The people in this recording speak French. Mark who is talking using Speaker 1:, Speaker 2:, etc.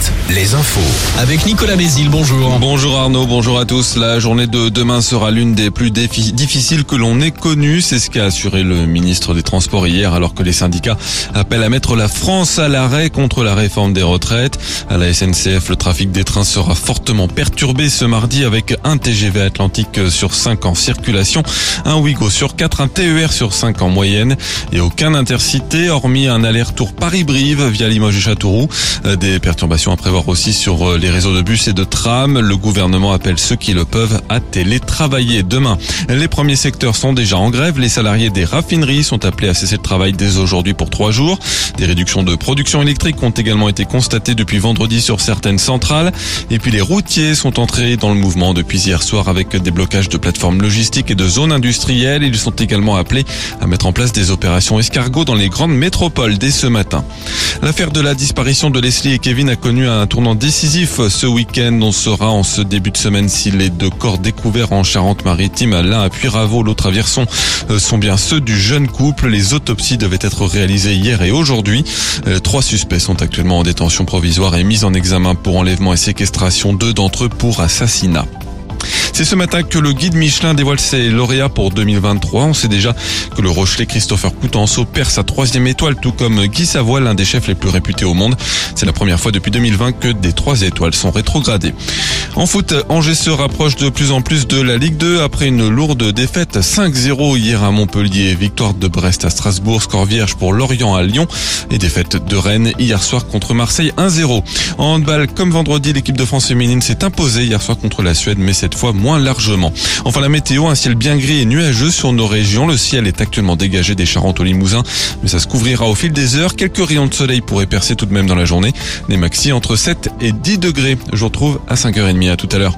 Speaker 1: 7, les infos.
Speaker 2: Avec Nicolas Mézil, bonjour.
Speaker 3: Bonjour Arnaud, bonjour à tous. La journée de demain sera l'une des plus difficiles que l'on ait connues. C'est ce qu'a assuré le ministre des Transports hier alors que les syndicats appellent à mettre la France à l'arrêt contre la réforme des retraites. À la SNCF, le trafic des trains sera fortement perturbé ce mardi avec un TGV Atlantique sur 5 en circulation, un Ouigo sur 4, un TER sur 5 en moyenne et aucun intercité hormis un aller-retour Paris-Brive via Limoges et Châteauroux. Des perturbations à prévoir aussi sur euh, les réseaux de bus et de trams. Le gouvernement appelle ceux qui le peuvent à télétravailler demain. Les premiers secteurs sont déjà en grève. Les salariés des raffineries sont appelés à cesser le travail dès aujourd'hui pour trois jours. Des réductions de production électrique ont également été constatées depuis vendredi sur certaines centrales. Et puis les routiers sont entrés dans le mouvement depuis hier soir avec des blocages de plateformes logistiques et de zones industrielles. Ils sont également appelés à mettre en place des opérations escargots dans les grandes métropoles dès ce matin. L'affaire de la disparition de Leslie et Kevin a connu un tournant décisif ce week-end. On saura en ce début de semaine si les deux corps découverts en Charente-Maritime, l'un à Puyraveau, l'autre à Vierson, euh, sont bien ceux du jeune couple. Les autopsies devaient être réalisées hier et aujourd'hui. Euh, Trois suspects sont actuellement en détention provisoire et mis en examen pour enlèvement et séquestration. Deux d'entre eux pour assassinat. C'est ce matin que le guide Michelin dévoile ses lauréats pour 2023. On sait déjà que le Rochelet Christopher Coutenceau perd sa troisième étoile, tout comme Guy Savoie, l'un des chefs les plus réputés au monde. C'est la première fois depuis 2020 que des trois étoiles sont rétrogradées. En foot, Angers se rapproche de plus en plus de la Ligue 2 après une lourde défaite 5-0 hier à Montpellier. Victoire de Brest à Strasbourg, score vierge pour Lorient à Lyon et défaite de Rennes hier soir contre Marseille 1-0. En handball, comme vendredi, l'équipe de France féminine s'est imposée hier soir contre la Suède, mais cette fois largement. Enfin, la météo, un ciel bien gris et nuageux sur nos régions. Le ciel est actuellement dégagé des Charentes au Limousin, mais ça se couvrira au fil des heures. Quelques rayons de soleil pourraient percer tout de même dans la journée. Les maxi entre 7 et 10 degrés. Je vous retrouve à 5h30. À tout à l'heure.